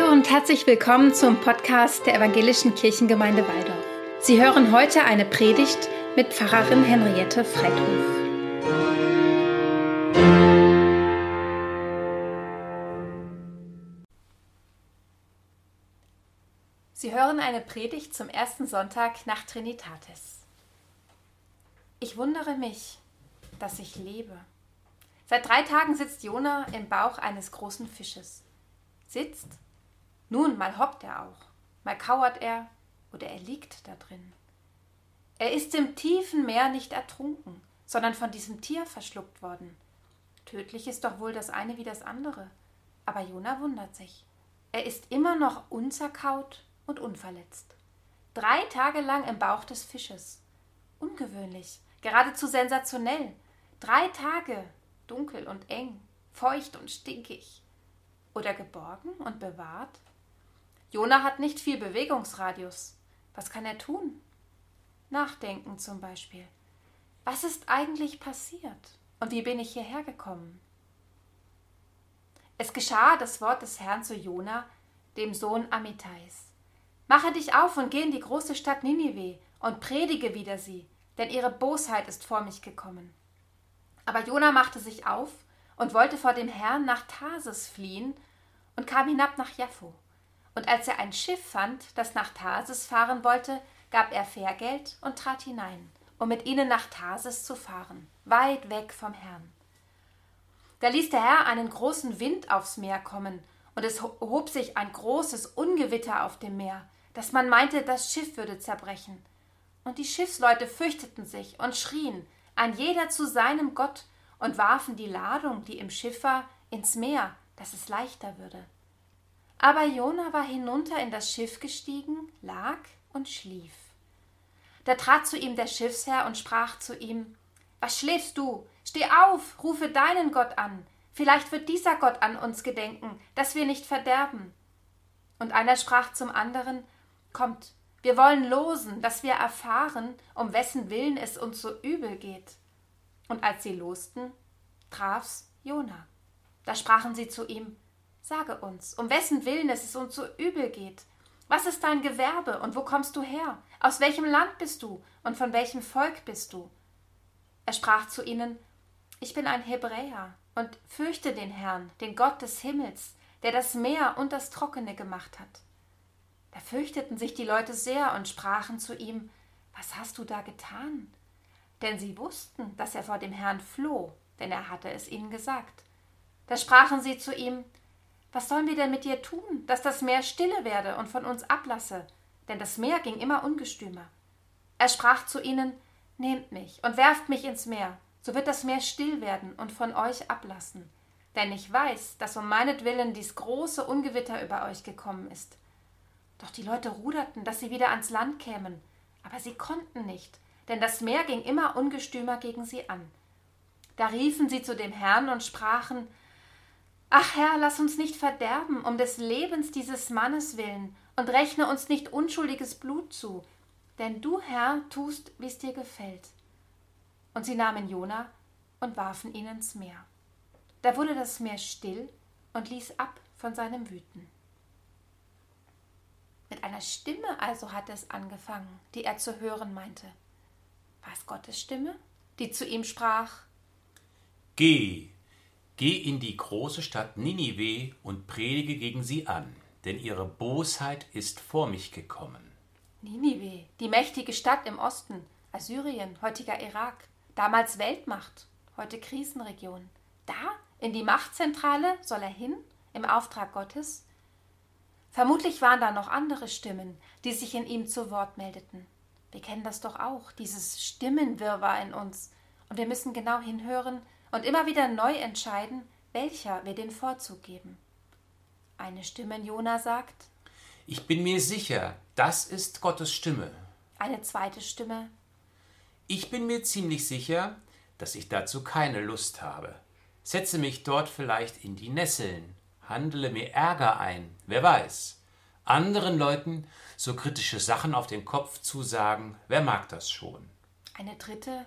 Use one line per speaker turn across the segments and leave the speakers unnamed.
Hallo und herzlich willkommen zum Podcast der Evangelischen Kirchengemeinde Waldorf. Sie hören heute eine Predigt mit Pfarrerin Henriette Freithof. Sie hören eine Predigt zum ersten Sonntag nach Trinitatis. Ich wundere mich, dass ich lebe. Seit drei Tagen sitzt Jona im Bauch eines großen Fisches. Sitzt nun, mal hoppt er auch, mal kauert er oder er liegt da drin. Er ist im tiefen Meer nicht ertrunken, sondern von diesem Tier verschluckt worden. Tödlich ist doch wohl das eine wie das andere. Aber Jona wundert sich. Er ist immer noch unzerkaut und unverletzt. Drei Tage lang im Bauch des Fisches. Ungewöhnlich, geradezu sensationell. Drei Tage, dunkel und eng, feucht und stinkig. Oder geborgen und bewahrt? Jona hat nicht viel Bewegungsradius. Was kann er tun? Nachdenken zum Beispiel. Was ist eigentlich passiert? Und wie bin ich hierher gekommen? Es geschah das Wort des Herrn zu Jona, dem Sohn Amittais. Mache dich auf und geh in die große Stadt Ninive und predige wider sie, denn ihre Bosheit ist vor mich gekommen. Aber Jona machte sich auf und wollte vor dem Herrn nach Tarsis fliehen und kam hinab nach Jaffo. Und als er ein Schiff fand, das nach Tarsis fahren wollte, gab er Fährgeld und trat hinein, um mit ihnen nach Tarsis zu fahren, weit weg vom Herrn. Da ließ der Herr einen großen Wind aufs Meer kommen, und es hob sich ein großes Ungewitter auf dem Meer, dass man meinte, das Schiff würde zerbrechen. Und die Schiffsleute fürchteten sich und schrien, ein jeder zu seinem Gott, und warfen die Ladung, die im Schiff war, ins Meer, dass es leichter würde. Aber Jona war hinunter in das Schiff gestiegen, lag und schlief. Da trat zu ihm der Schiffsherr und sprach zu ihm Was schläfst du? Steh auf, rufe deinen Gott an. Vielleicht wird dieser Gott an uns gedenken, dass wir nicht verderben. Und einer sprach zum anderen Kommt, wir wollen losen, dass wir erfahren, um wessen Willen es uns so übel geht. Und als sie losten, traf's Jona. Da sprachen sie zu ihm Sage uns, um wessen Willen es uns so übel geht. Was ist dein Gewerbe und wo kommst du her? Aus welchem Land bist du und von welchem Volk bist du? Er sprach zu ihnen, Ich bin ein Hebräer und fürchte den Herrn, den Gott des Himmels, der das Meer und das Trockene gemacht hat. Da fürchteten sich die Leute sehr und sprachen zu ihm, Was hast du da getan? Denn sie wussten, dass er vor dem Herrn floh, denn er hatte es ihnen gesagt. Da sprachen sie zu ihm, was sollen wir denn mit dir tun, dass das Meer stille werde und von uns ablasse? Denn das Meer ging immer ungestümer. Er sprach zu ihnen, Nehmt mich und werft mich ins Meer, so wird das Meer still werden und von euch ablassen. Denn ich weiß, dass um meinetwillen dies große Ungewitter über euch gekommen ist. Doch die Leute ruderten, dass sie wieder ans Land kämen, aber sie konnten nicht, denn das Meer ging immer ungestümer gegen sie an. Da riefen sie zu dem Herrn und sprachen, Ach Herr, lass uns nicht verderben um des Lebens dieses Mannes willen und rechne uns nicht unschuldiges Blut zu, denn du, Herr, tust, wie es dir gefällt. Und sie nahmen Jona und warfen ihn ins Meer. Da wurde das Meer still und ließ ab von seinem Wüten. Mit einer Stimme also hatte es angefangen, die er zu hören meinte. War es Gottes Stimme, die zu ihm sprach?
Geh, Geh in die große Stadt Ninive und predige gegen sie an, denn ihre Bosheit ist vor mich gekommen.
Ninive, die mächtige Stadt im Osten, Assyrien, heutiger Irak, damals Weltmacht, heute Krisenregion. Da, in die Machtzentrale, soll er hin, im Auftrag Gottes? Vermutlich waren da noch andere Stimmen, die sich in ihm zu Wort meldeten. Wir kennen das doch auch, dieses Stimmenwirrwarr in uns, und wir müssen genau hinhören, und immer wieder neu entscheiden, welcher wir den Vorzug geben. Eine Stimme in Jona sagt:
Ich bin mir sicher, das ist Gottes Stimme.
Eine zweite Stimme:
Ich bin mir ziemlich sicher, dass ich dazu keine Lust habe. Setze mich dort vielleicht in die Nesseln, handle mir Ärger ein, wer weiß. Anderen Leuten so kritische Sachen auf den Kopf zu sagen, wer mag das schon?
Eine dritte: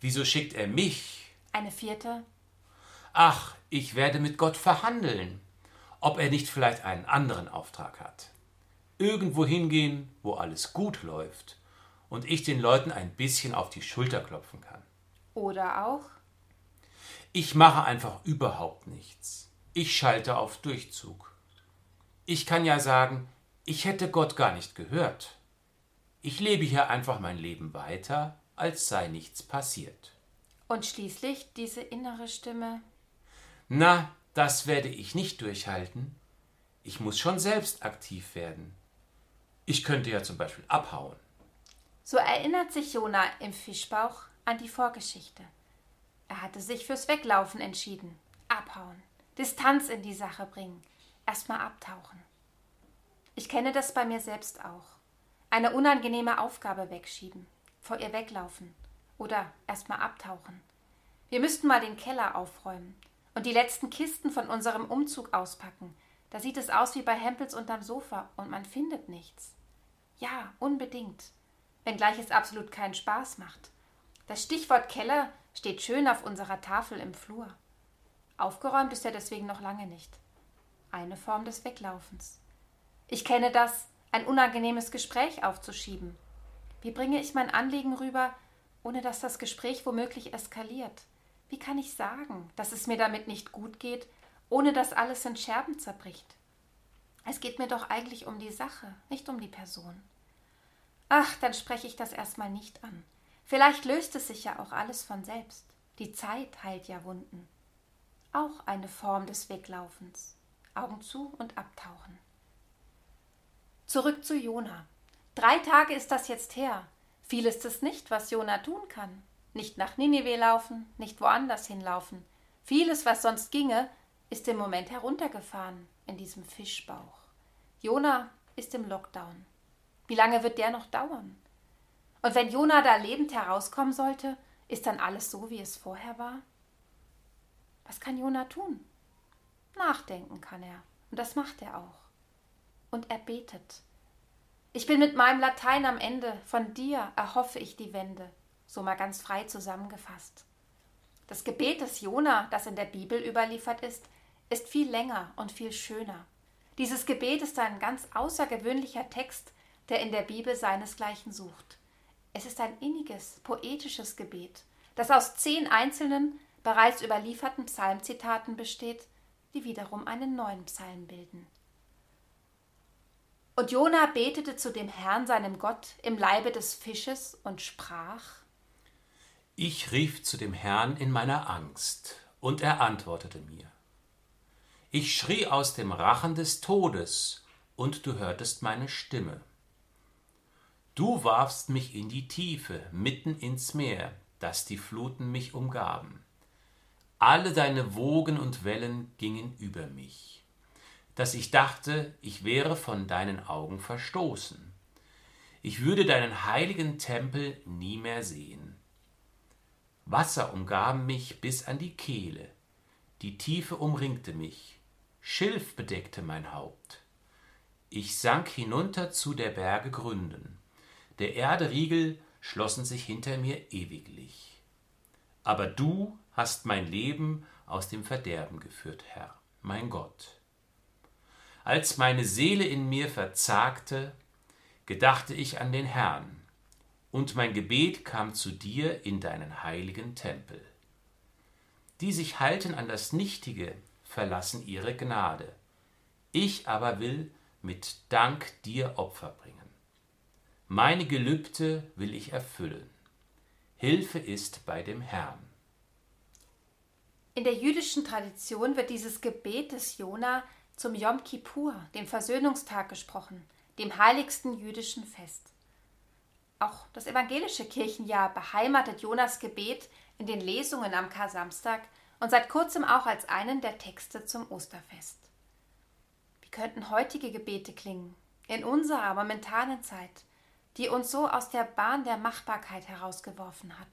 Wieso schickt er mich,
eine vierte.
Ach, ich werde mit Gott verhandeln. ob er nicht vielleicht einen anderen Auftrag hat. Irgendwo hingehen, wo alles gut läuft und ich den Leuten ein bisschen auf die Schulter klopfen kann.
Oder auch?
Ich mache einfach überhaupt nichts. Ich schalte auf Durchzug. Ich kann ja sagen, ich hätte Gott gar nicht gehört. Ich lebe hier einfach mein Leben weiter, als sei nichts passiert.
Und schließlich diese innere Stimme.
Na, das werde ich nicht durchhalten. Ich muss schon selbst aktiv werden. Ich könnte ja zum Beispiel abhauen.
So erinnert sich Jona im Fischbauch an die Vorgeschichte. Er hatte sich fürs Weglaufen entschieden. Abhauen. Distanz in die Sache bringen. Erstmal abtauchen. Ich kenne das bei mir selbst auch. Eine unangenehme Aufgabe wegschieben, vor ihr weglaufen oder erstmal abtauchen. Wir müssten mal den Keller aufräumen und die letzten Kisten von unserem Umzug auspacken. Da sieht es aus wie bei Hempels unterm Sofa und man findet nichts. Ja, unbedingt. Wenngleich es absolut keinen Spaß macht. Das Stichwort Keller steht schön auf unserer Tafel im Flur. Aufgeräumt ist er deswegen noch lange nicht. Eine Form des Weglaufens. Ich kenne das, ein unangenehmes Gespräch aufzuschieben. Wie bringe ich mein Anliegen rüber, ohne dass das Gespräch womöglich eskaliert? Wie kann ich sagen, dass es mir damit nicht gut geht, ohne dass alles in Scherben zerbricht? Es geht mir doch eigentlich um die Sache, nicht um die Person. Ach, dann spreche ich das erstmal nicht an. Vielleicht löst es sich ja auch alles von selbst. Die Zeit heilt ja Wunden. Auch eine Form des Weglaufens. Augen zu und abtauchen. Zurück zu Jona. Drei Tage ist das jetzt her. Viel ist es nicht, was Jona tun kann. Nicht nach Ninive laufen, nicht woanders hinlaufen. Vieles, was sonst ginge, ist im Moment heruntergefahren in diesem Fischbauch. Jona ist im Lockdown. Wie lange wird der noch dauern? Und wenn Jona da lebend herauskommen sollte, ist dann alles so, wie es vorher war? Was kann Jona tun? Nachdenken kann er. Und das macht er auch und er betet. Ich bin mit meinem Latein am Ende, von dir erhoffe ich die Wende, so mal ganz frei zusammengefasst. Das Gebet des Jona, das in der Bibel überliefert ist, ist viel länger und viel schöner. Dieses Gebet ist ein ganz außergewöhnlicher Text, der in der Bibel seinesgleichen sucht. Es ist ein inniges, poetisches Gebet, das aus zehn einzelnen, bereits überlieferten Psalmzitaten besteht, die wiederum einen neuen Psalm bilden. Und Jona betete zu dem Herrn, seinem Gott, im Leibe des Fisches und sprach:
Ich rief zu dem Herrn in meiner Angst, und er antwortete mir. Ich schrie aus dem Rachen des Todes, und du hörtest meine Stimme. Du warfst mich in die Tiefe, mitten ins Meer, dass die Fluten mich umgaben. Alle deine Wogen und Wellen gingen über mich dass ich dachte, ich wäre von deinen Augen verstoßen. Ich würde deinen heiligen Tempel nie mehr sehen. Wasser umgaben mich bis an die Kehle, die Tiefe umringte mich, Schilf bedeckte mein Haupt. Ich sank hinunter zu der Berge Gründen, der Erde Riegel schlossen sich hinter mir ewiglich. Aber du hast mein Leben aus dem Verderben geführt, Herr, mein Gott. Als meine Seele in mir verzagte, gedachte ich an den Herrn, und mein Gebet kam zu dir in deinen heiligen Tempel. Die sich halten an das Nichtige, verlassen ihre Gnade. Ich aber will mit Dank dir Opfer bringen. Meine Gelübde will ich erfüllen. Hilfe ist bei dem Herrn.
In der jüdischen Tradition wird dieses Gebet des Jona zum Yom Kippur, dem Versöhnungstag, gesprochen, dem heiligsten jüdischen Fest. Auch das evangelische Kirchenjahr beheimatet Jonas Gebet in den Lesungen am Kar-Samstag und seit kurzem auch als einen der Texte zum Osterfest. Wie könnten heutige Gebete klingen, in unserer momentanen Zeit, die uns so aus der Bahn der Machbarkeit herausgeworfen hat?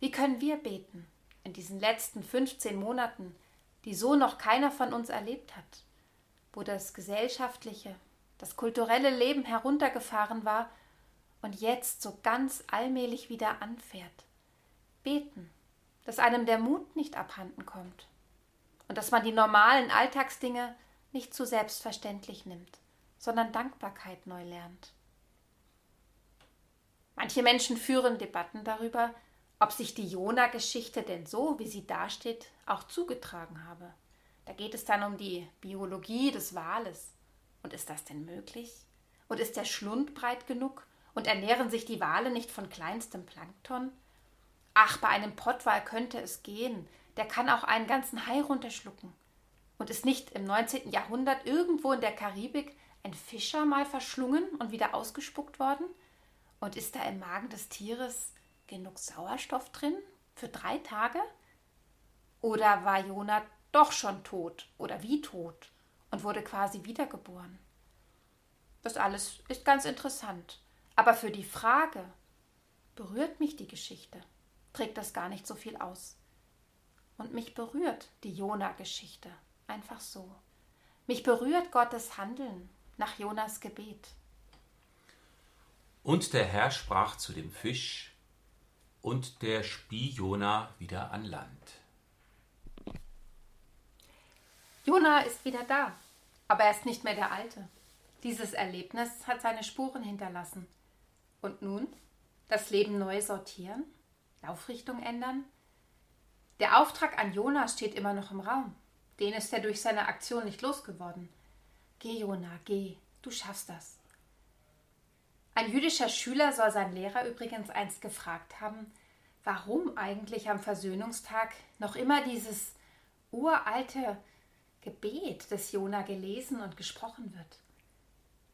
Wie können wir beten in diesen letzten 15 Monaten, die so noch keiner von uns erlebt hat, wo das gesellschaftliche, das kulturelle Leben heruntergefahren war und jetzt so ganz allmählich wieder anfährt. Beten, dass einem der Mut nicht abhanden kommt. und dass man die normalen Alltagsdinge nicht zu selbstverständlich nimmt, sondern Dankbarkeit neu lernt. Manche Menschen führen Debatten darüber, ob sich die Jona-Geschichte denn so, wie sie dasteht, auch zugetragen habe. Da geht es dann um die Biologie des Wales. Und ist das denn möglich? Und ist der Schlund breit genug? Und ernähren sich die Wale nicht von kleinstem Plankton? Ach, bei einem Pottwal könnte es gehen. Der kann auch einen ganzen Hai runterschlucken. Und ist nicht im 19. Jahrhundert irgendwo in der Karibik ein Fischer mal verschlungen und wieder ausgespuckt worden? Und ist da im Magen des Tieres genug Sauerstoff drin für drei Tage? Oder war Jonah doch schon tot oder wie tot und wurde quasi wiedergeboren? Das alles ist ganz interessant. Aber für die Frage, berührt mich die Geschichte, trägt das gar nicht so viel aus. Und mich berührt die Jona-Geschichte einfach so. Mich berührt Gottes Handeln nach Jonas Gebet.
Und der Herr sprach zu dem Fisch, und der spie Jona wieder an Land.
Jona ist wieder da, aber er ist nicht mehr der Alte. Dieses Erlebnis hat seine Spuren hinterlassen. Und nun? Das Leben neu sortieren? Laufrichtung ändern? Der Auftrag an Jona steht immer noch im Raum. Den ist er durch seine Aktion nicht losgeworden. Geh, Jona, geh, du schaffst das. Ein jüdischer Schüler soll sein Lehrer übrigens einst gefragt haben, warum eigentlich am Versöhnungstag noch immer dieses uralte Gebet des Jona gelesen und gesprochen wird.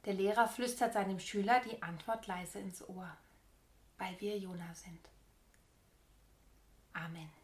Der Lehrer flüstert seinem Schüler die Antwort leise ins Ohr, weil wir Jona sind. Amen.